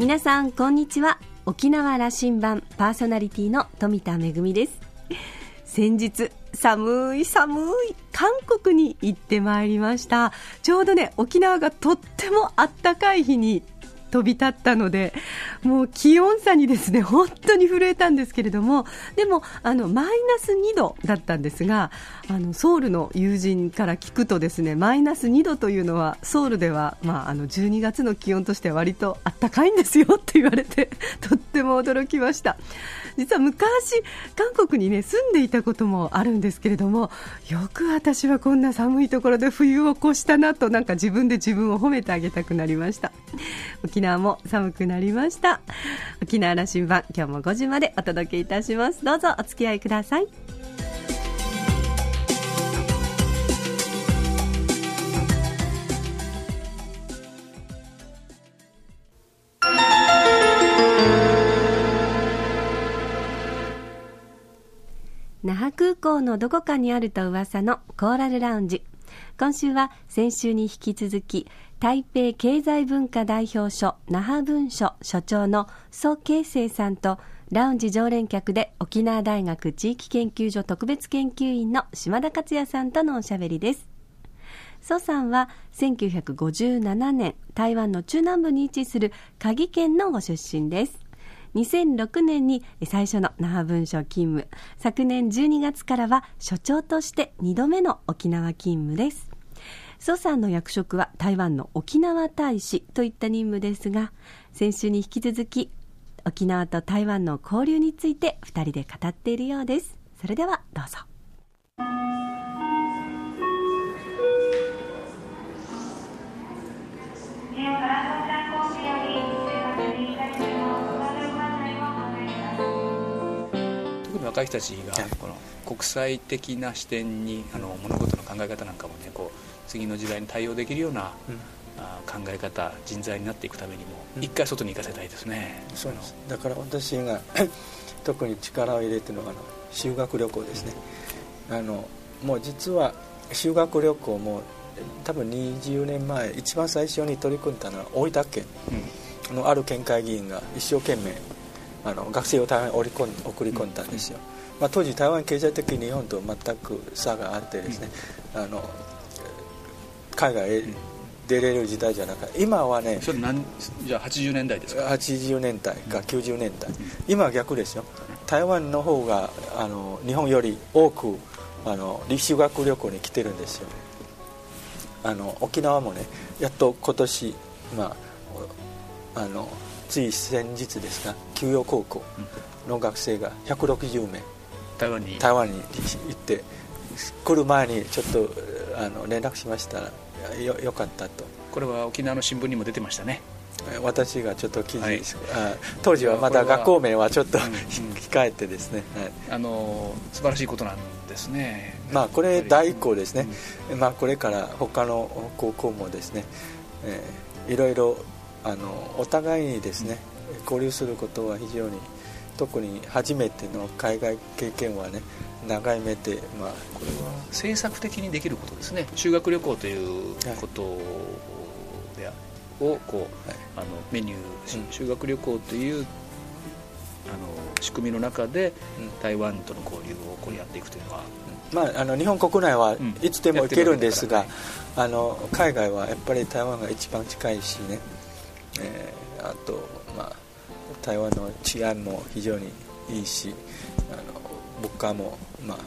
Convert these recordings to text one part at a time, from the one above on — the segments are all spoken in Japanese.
皆さんこんにちは。沖縄羅針盤パーソナリティの富田恵です。先日寒い寒い韓国に行ってまいりました。ちょうどね沖縄がとってもあったかい日に飛び立ったので、もう気温差にですね、本当に震えたんですけれども、でも、あの、マイナス2度だったんですが、あの、ソウルの友人から聞くとですね、マイナス2度というのは、ソウルでは、まあ、あの、12月の気温としては割とあったかいんですよって言われて、とっても驚きました。実は昔、韓国にね、住んでいたこともあるんですけれども、よく私はこんな寒いところで冬を越したなと、なんか自分で自分を褒めてあげたくなりました。沖縄も寒くなりました。沖縄羅針盤今日も5時までお届けいたします。どうぞお付き合いください。那覇空港のどこかにあると噂のコーラルラウンジ。今週は先週に引き続き台北経済文化代表所那覇文書所長の蘇慶生さんとラウンジ常連客で沖縄大学地域研究所特別研究員の島田克也さんとのおしゃべりです。蘇さんは1957年台湾の中南部に位置する嘉義県のご出身です。2006年に最初の那覇文書勤務。昨年12月からは所長として2度目の沖縄勤務です。蘇さんの役職は台湾の沖縄大使といった任務ですが先週に引き続き沖縄と台湾の交流について2人で語っているようです。それではどうぞ。若い人たちがこの国際的な視点にあの物事の考え方なんかもねこう次の時代に対応できるような、うん、考え方人材になっていくためにも、一回外に行かせたいですね。そうです。だから私が 特に力を入れてるのはあの修学旅行ですね。あのもう実は修学旅行も多分20年前一番最初に取り組んだのは大分県。のある県会議員が一生懸命あの学生を台湾に送り込ん送り込んだんですよ、まあ、当時台湾経済的に日本と全く差があってですね、あの海外へ出れる時代じゃなくて今はねそれ何じゃあ80年代ですか？80年代か90年代、うん、今は逆ですよ。台湾の方があの日本より多くあの修学旅行に来てるんですよ。あの沖縄もねやっと今年まああのつい先日ですが休養高校の学生が160名台湾に。台湾に行って来る前にちょっとあの連絡しましたらよよかったと。これは沖縄の新聞にも出てましたね。私がちょっと記事、はい、当時はまだ学校名はちょっと、うん、控えてですね、はい、あの素晴らしいことなんですね。まあこれ第一項ですね、うん、まあこれから他の高校もですね、えー、いろいろあのお互いにですね、交流することは非常に特に初めての海外経験はね長い目で、まあ、これは政策的にできることですね。修学旅行ということで、はい、をこう、はい、あのメニュー、うん、修学旅行というあの仕組みの中で、うん、台湾との交流をこうやっていくというのは、まあ、あの日本国内はいつでも行けるんですが、あの海外はやっぱり台湾が一番近いしね、えー、あと、まあ、台湾の治安も非常にいいしあの物価もまあ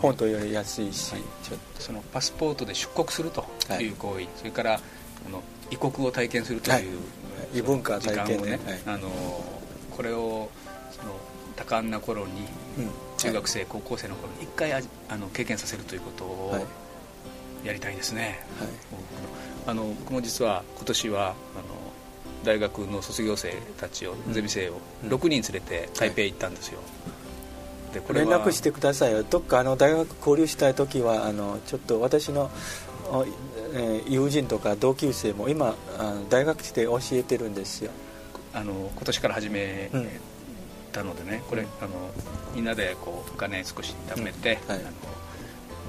本島より安いし、はい、そのパスポートで出国するという行為、はい、それからあの異国を体験するという、はい、異文化体験ね、あのこれをその多感な頃に、うん、中学生、高校生の頃に一回あの経験させるということをやりたいですね、あの僕も実は今年はあの大学の卒業生たちをゼミ生を6人連れて台北行ったんですよ、でこれ連絡してくださいよ。どっかあの大学交流したい時はあのちょっと私の、えー、友人とか同級生も今大学来て教えてるんですよ。あの今年から始めたのでね、うん、これあのみんなでこうお金少し貯めて、うん。はい、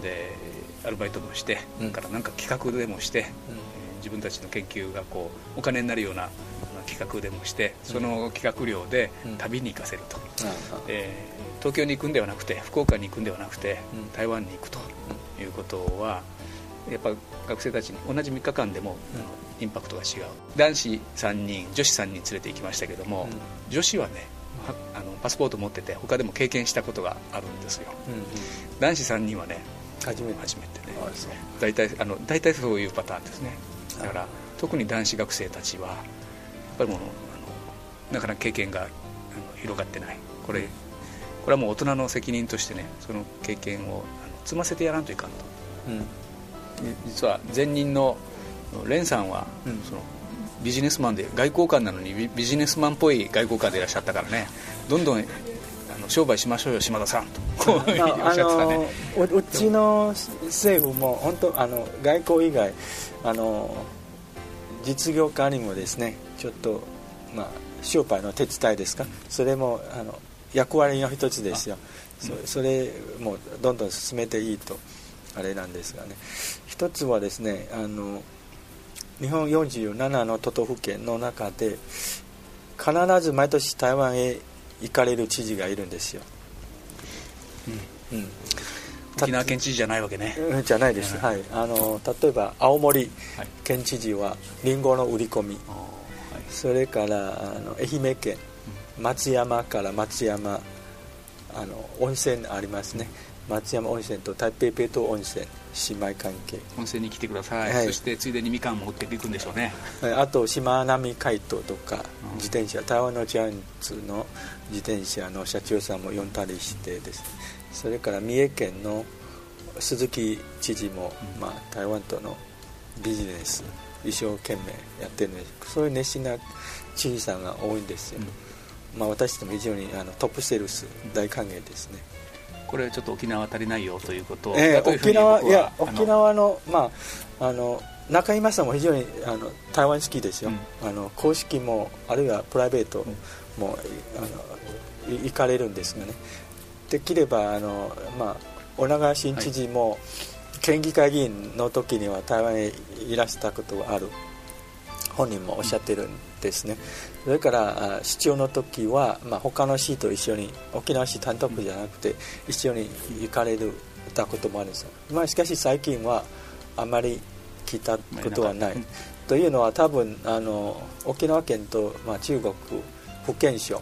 でアルバイトもして、うん、からなんか企画でもして、うん、自分たちの研究がこうお金になるような企画でもしてその企画料で旅に行かせると、えー、東京に行くんではなくて福岡に行くんではなくて台湾に行くということはやっぱ学生たちに同じ3日間でも、インパクトが違う。男子3人女子3人連れて行きましたけども、女子はねあのパスポート持ってて他でも経験したことがあるんですよ、男子3人はね初めて。初めてね。大体あの大体そういうパターンですねだから特に男子学生たちはやっぱりもうあのなかなか経験が広がってない。これこれはもう大人の責任としてねその経験をあの積ませてやらんといかんと、うん、実は前任の蓮さんは、うん、そのビジネスマンで外交官なのにビジネスマンっぽい外交官でいらっしゃったからねどんどんあの商売しましょうよ島田さんと。こうおっしゃってたね、うちの政府も本当あの外交以外あの実業家にもですねちょっとまあ商売の手伝いですか？それもあの役割の一つですよ。そそれもどんどん進めていいとあれなんですがね。一つはですねあの日本47の都道府県の中で必ず毎年台湾へ行かれる知事がいるんですよ、うん、うん、沖縄県知事じゃないわけね。じゃないです、はい、あの例えば青森県知事はりんごの売り込み、はい、それからあの愛媛県松山から松山あの温泉ありますね、松山温泉と台北ペト温泉姉妹関係。温泉に来てください、はい、そしてついでにみかんも持っていくんでしょうね。あとしまなみ海斗とか自転車。台湾のジャイアンツの自転車の社長さんも呼んだりしてですねそれから三重県の鈴木知事も、まあ、台湾とのビジネス一生懸命やってるんですそういう熱心な知事さんが多いんですよ、うん、まあ、私とも非常にあのトップセールス大歓迎ですね、これちょっと沖縄足りないよということを、えー、沖縄いや沖縄のまああの中居さんも非常にあの台湾好きですよ、うん、あの公式もあるいはプライベートも、あの行かれるんですがねできればあの、まあ、小長新知事も、県議会議員の時には台湾へいらしたことがある。本人もおっしゃってるんですね、それから市長の時は、まあ、他の市と一緒に沖縄市単独じゃなくて一緒に行かれるたこともあるんですまあ、しかし最近はあまり聞いたことはない、というのは多分あの沖縄県と、まあ、中国福建省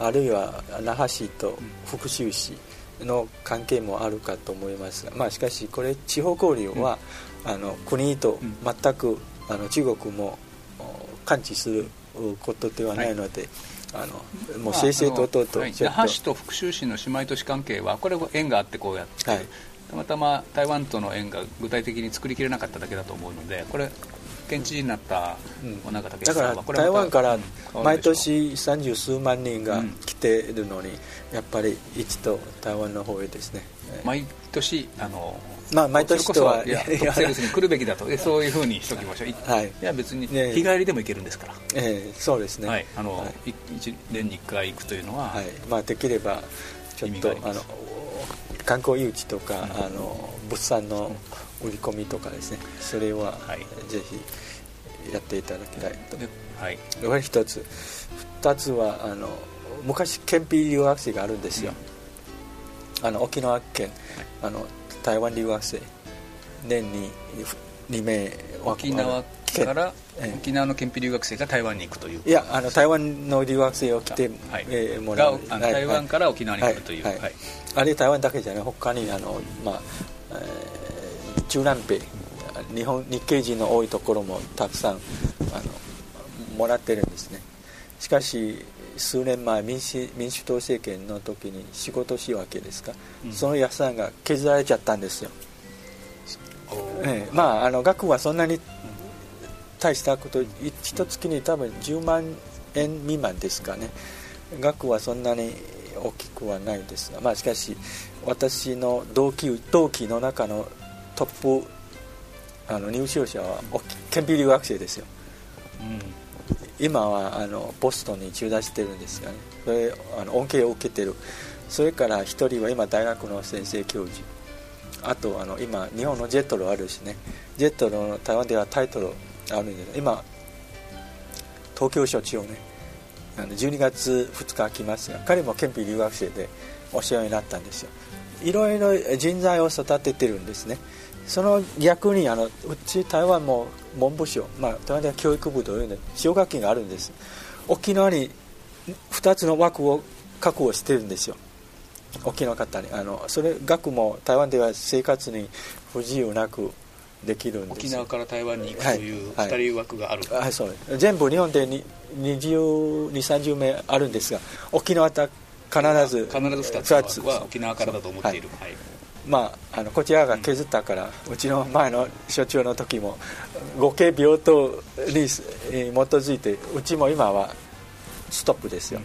あるいは那覇市と福州市の関係もあるかと思いますが、まあ、しかしこれ地方交流は、あの国と全くあの中国も感知することではないので、はい、あのもう正々堂々と、那覇市と福州市の姉妹都市関係はこれは縁があってこうやって、はい、たまたま台湾との縁が具体的に作りきれなかっただけだと思うのでこれ県知事になった尾中武さんは、だから台湾から毎年三十数万人が来ているのに、やっぱり一度台湾の方へですね。毎年あのまあ、毎年とはいやトップセールスに来るべきだと。そういうふうにしておきましょう、はい、いや別に日帰りでも行けるんですから、ええそうですね、はい、あの、はい、1年に1回行くというのは、はい。まあ、できればちょっとあの観光誘致とか、あの物産の売り込みとかですね。それは、はい、ぜひやっていただきたいと、はい、これ一つ。二つはあの昔憲兵留学生があるんですよ、うん、あの沖縄県、あの台湾留学生。年に2名沖縄から、沖縄の憲兵留学生が台湾に行くという。いやあの台湾の留学生を来て、はい。えー、もらう。台湾から沖縄に来るという、はいはい。あれ台湾だけじゃない他にあの、まあえー、中南米日本日系人の多いところもたくさんあのもらってるんですね。しかし数年前民主民主党政権の時に仕事仕分けですか、うん、その予算が削られちゃったんですよ、ええ、まああの額はそんなに大したこと一月に多分10万円未満ですかね。額はそんなに大きくはないですが、まあ、しかし私の同期同期の中のトップあの入賞者は憲兵留学生ですよ、うん。今はあのボストンに中断してるんですよね。それあの恩恵を受けてる。それから1人は今大学の先生教授。あとあの今日本のジェットロあるしね。ジェットロの台湾ではタイトルあるんです今東京所長ねあの12月2日来ますが彼も憲兵留学生でお世話になったんですよ。いろいろ人材を育ててるんですねその逆にあのうち台湾も文部省、まあ、台湾では教育部というの奨学金があるんです。沖縄に2つの枠を確保してるんですよ。沖縄方に。あのそれ学も台湾では生活に不自由なくできるんです。沖縄から台湾に行くという2人枠がある、はいはい、そう。全部日本で2030名あるんですが沖縄と必ず必ず2つは沖縄からだと思っている、はい、まあ、あのこちらが削ったから、うちの前の所長の時も合計病棟に基づいてうちも今はストップですよ、うん、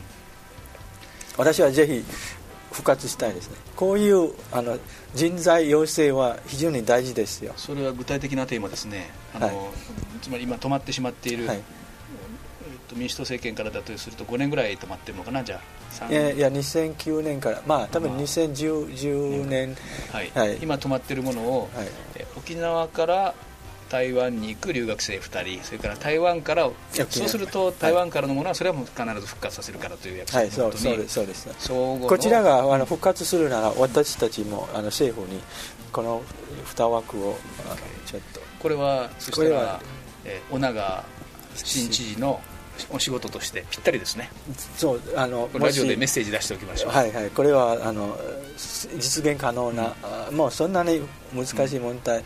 私はぜひ復活したいですね。こういうあの人材養成は非常に大事ですよ。それは具体的なテーマですね。あの、はい、つまり今止まってしまっている、民主党政権からだとすると5年ぐらい止まってるのかなじゃあ。いやいや2009年からまあ多分2010、年、はい、はい、今止まってるものを、はい、沖縄から台湾に行く留学生2人それから台湾からそうすると台湾からのものはそれは必ず復活させるからという約束はいそうそうですそうです。こちらがあの復活するなら私たちもあの政府にこの2枠をちょっと。これはそしたら、えー、尾長新知事のお仕事としてぴったりですね。そうあのラジオでメッセージ出しておきましょう。はいはいこれはあの実現可能な、うん、もうそんなに難しい問題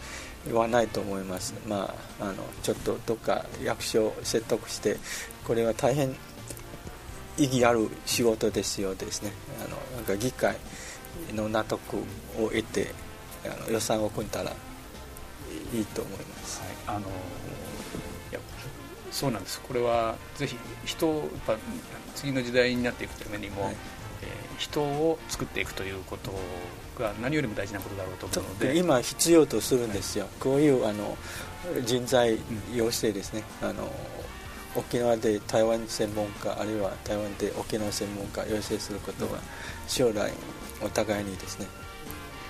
はないと思います、うん、まああのちょっとどっか役所を説得してこれは大変意義ある仕事ですよですね。あのなんか議会の納得を得てあの予算を組んだらいいと思います、はい、あのそうなんです。これはぜひ人をやっぱ次の時代になっていくためにも、はい、えー、人を作っていくということが何よりも大事なことだろうと思うので。今必要とするんですよ、はい、こういうあの人材養成ですね、うん、あの沖縄で台湾専門家あるいは台湾で沖縄専門家養成することは将来お互いにですね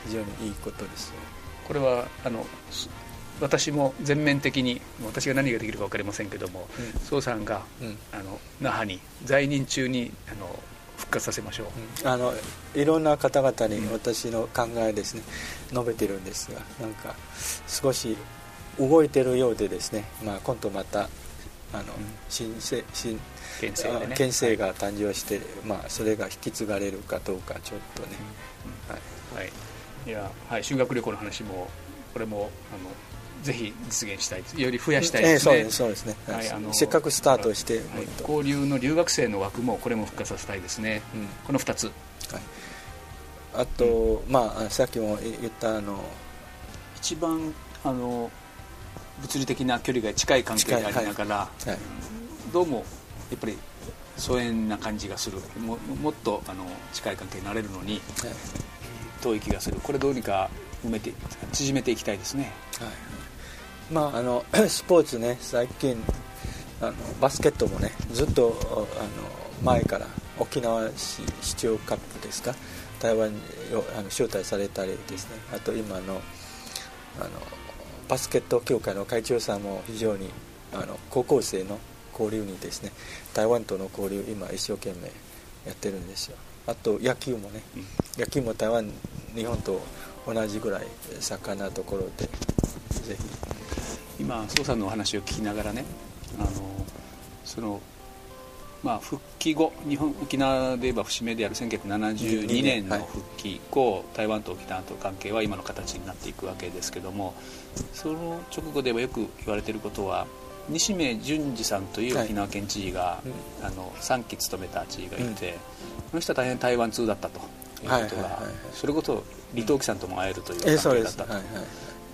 非常にいいことですこれはあの私も全面的に私が何ができるか分かりませんけども、うん、さんが、うん、あの那覇に在任中にあの復活させましょう、うん、あのいろんな方々に私の考えですね、述べてるんですがなんか少し動いてるようでですね、まあ、今度またあの、新新県政、ね、県政が誕生して、まあ、それが引き継がれるかどうかちょっとね、はい、はい、いや、はい、修学旅行の話もこれもあのぜひ実現したいより増やしたいですね、えー、そうですね、はい、あのせっかくスタートして、はい、交流の留学生の枠もこれも復活させたいですね、うん、この2つ、はい、あと、うん、まあさっきも言ったあの一番あの物理的な距離が近い関係がありながら、はいはい、どうもやっぱり疎遠な感じがする。ももっとあの近い関係になれるのに、遠い気がする。これどうにか埋めて縮めていきたいですね、はいまあ、あの スポーツね最近あのバスケットもねずっとあの前から沖縄市市長カップですか？台湾にあの招待されたりですね。あと今のあのバスケット協会の会長さんも非常にあの高校生の交流にですね台湾との交流今一生懸命やってるんですよ。あと野球もね、野球も台湾日本と同じぐらい盛んなところでぜひ今宋さんのお話を聞きながらねあのそのまあ、復帰後日本沖縄で言えば節目である1972年の復帰以降、はい、台湾と沖縄との関係は今の形になっていくわけですけどもその直後ではよく言われていることは西銘淳二さんという沖縄県知事が、はい、あの3期務めた知事がいて、うん、この人は大変台湾通だったということが、はい、それこそ李登輝さんとも会えるという関係だったと。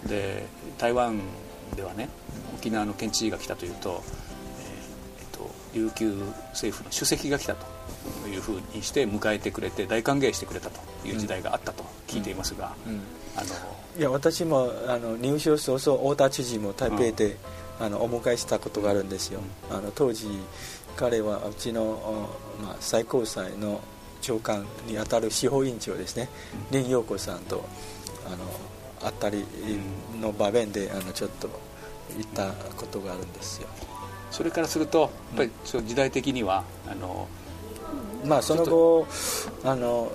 で台湾ではね沖縄の県知事が来たというと,、えー、えっと琉球政府の主席が来たというふうにして迎えてくれて大歓迎してくれたという時代があったと聞いていますが、うんうん、あのいや私もあの入省早々太田知事も台北で、あのお迎えしたことがあるんですよ、あの当時彼はうちの、まあ、最高裁の長官にあたる司法委員長ですね。林陽子さんとあのあったりの場面であのちょっと言ったことがあるんですよ。それからするとやっぱり時代的にはあのまあその後あの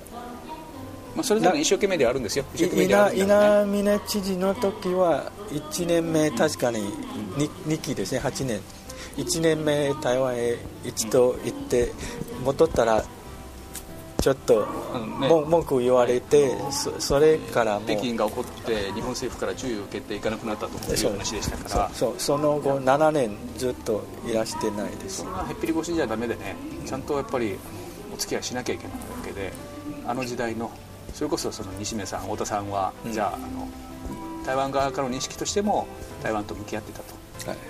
まあ、それぞれ一生懸命ではあるんですよ。稲稲峰知事の時は1年目確かに 2, 2期ですね8年。1年目台湾へ一度行って戻ったらちょっと、ね、文句言われてそそれからも北京が起こって日本政府から注意を受けていかなくなったという話でしたから。そうその後7年ずっといらしてないです。そんなへっぴり腰じゃダメでねちゃんとやっぱりお付き合いしなきゃいけないわけであの時代のそれこそその西目さん太田さんは、うん、じゃああの台湾側からの認識としても台湾と向き合ってたと。はい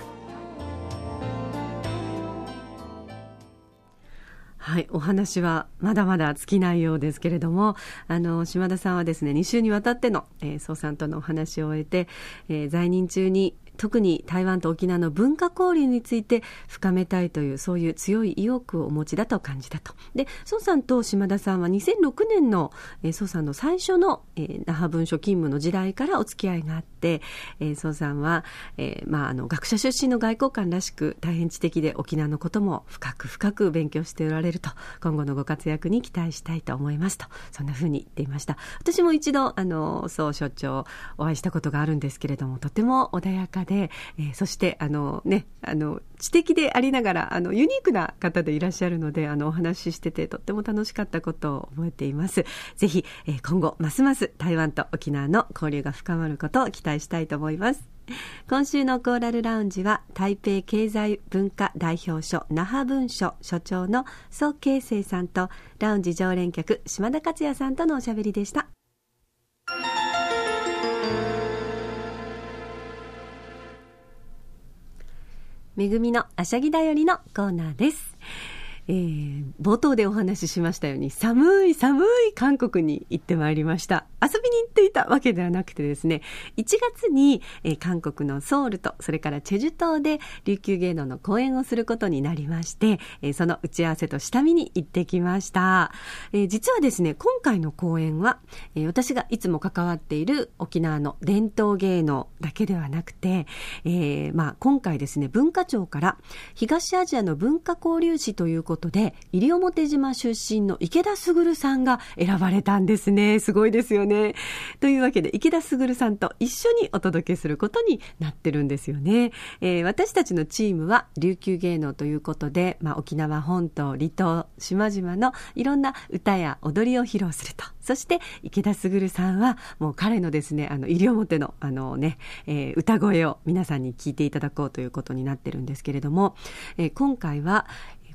はい、お話はまだまだ尽きないようですけれども、あの、島田さんはですね、2週にわたっての、えー、総さんとのお話を終えて、えー、在任中に特に台湾と沖縄の文化交流について深めたいというそういう強い意欲をお持ちだと感じたと。で、宋さんと島田さんは2006年の、えー、宋さんの最初の、えー、那覇文書勤務の時代からお付き合いがあって、えー、宋さんは、えー、まあ、あの、学者出身の外交官らしく大変知的で沖縄のことも深く深く勉強しておられると、今後のご活躍に期待したいと思いますと、そんなふうに言っていました。私も一度、あの、宋所長お会いしたことがあるんですけれども、とても穏やかで、で、えー、そしてあのねあの知的でありながらあのユニークな方でいらっしゃるのであのお話ししててとっても楽しかったことを覚えていますぜひ、えー、今後ますます台湾と沖縄の交流が深まることを期待したいと思います今週のコーラルラウンジは台北経済文化代表所那覇文書所長の蘇慶生さんとラウンジ常連客島田克也さんとのおしゃべりでした。めぐみのあしゃぎだよりのコーナーです。えー、冒頭でお話ししましたように寒い寒い韓国に行ってまいりました遊びに行っていたわけではなくてですね1月に、えー、韓国のソウルとそれからチェジュ島で琉球芸能の公演をすることになりまして、えー、その打ち合わせと下見に行ってきました、えー、実はですね今回の公演は、え、私がいつも関わっている沖縄の伝統芸能だけではなくて、えまあ、今回ですね文化庁から東アジアの文化交流士ということで、西表島出身の池田卓さんが選ばれたんですね。すごいですよね。というわけで、池田卓さんと一緒にお届けすることになってるんですよね。えー、私たちのチームは琉球芸能ということで、まあ、沖縄本島、離島、島々のいろんな歌や踊りを披露すると。そして、池田卓さんは、もう彼のですね、あの、西表の、あのね、えー、歌声を皆さんに聞いていただこうということになってるんですけれども、えー、今回は、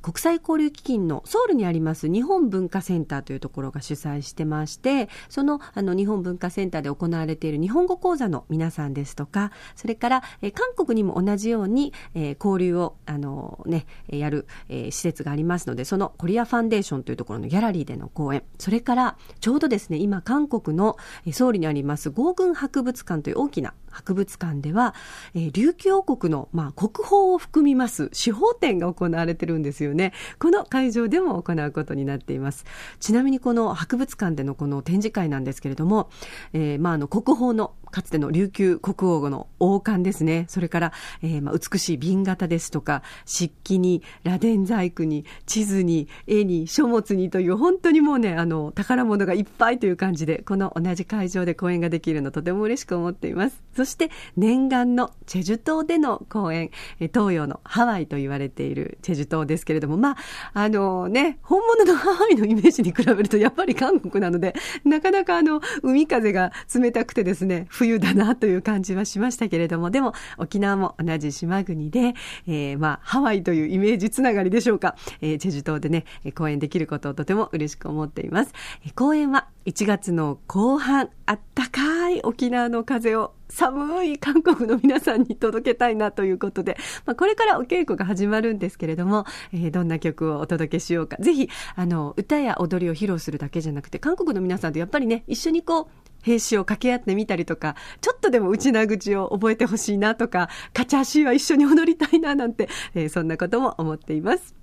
国際交流基金のソウルにあります日本文化センターというところが主催してましてそのあの日本文化センターで行われている日本語講座の皆さんですとかそれからえ韓国にも同じように、え交流をあの、ね、やる、え施設がありますのでそのコリアファンデーションというところのギャラリーでの講演。それからちょうどですね今韓国のソウルにあります合軍博物館という大きな博物館では、えー、琉球王国の、まあ、国宝を含みます司法展が行われてるんですよね。この会場でも行うことになっています。ちなみにこの博物館でのこの展示会なんですけれども、えー、まあ、あの、国宝のかつての琉球国王の王冠ですね。それから、えー、まあ、美しい瓶型ですとか、漆器に、螺鈿細工に、地図に、絵に、書物にという、本当にもうね、あの、宝物がいっぱいという感じで、この同じ会場で講演ができるのとても嬉しく思っています。そして念願のチェジュ島での公演、東洋のハワイと言われているチェジュ島ですけれども、まあ、あのね、本物のハワイのイメージに比べるとやっぱり韓国なので、なかなかあの、海風が冷たくてですね、冬だなという感じはしましたけれども、でも沖縄も同じ島国で、えー、まあ、ハワイというイメージつながりでしょうか、えー、チェジュ島でね、公演できることをとても嬉しく思っています。公演は1月の後半、あったかい沖縄の風を寒い韓国の皆さんに届けたいなということで、まあ、これからお稽古が始まるんですけれども、えー、どんな曲をお届けしようか。ぜひ、あの、歌や踊りを披露するだけじゃなくて、韓国の皆さんとやっぱりね、一緒にこう、兵士を掛け合ってみたりとか、ちょっとでも内な口を覚えてほしいなとか、カチャーシーは一緒に踊りたいななんて、えー、そんなことも思っています。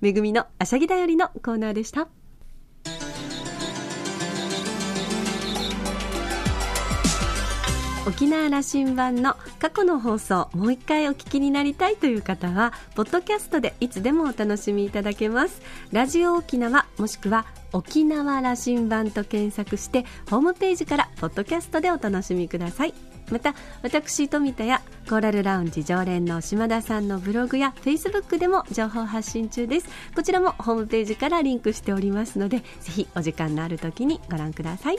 めぐみのあしゃぎだよりのコーナーでした。沖縄羅針盤の過去の放送もう一回お聞きになりたいという方はポッドキャストでいつでもお楽しみいただけます。ラジオ沖縄もしくは沖縄羅針盤と検索してホームページからポッドキャストでお楽しみください。また私富田やコーラルラウンジ常連の島田さんのブログやフェイスブックでも情報発信中です。こちらもホームページからリンクしておりますのでぜひお時間のある時にご覧ください。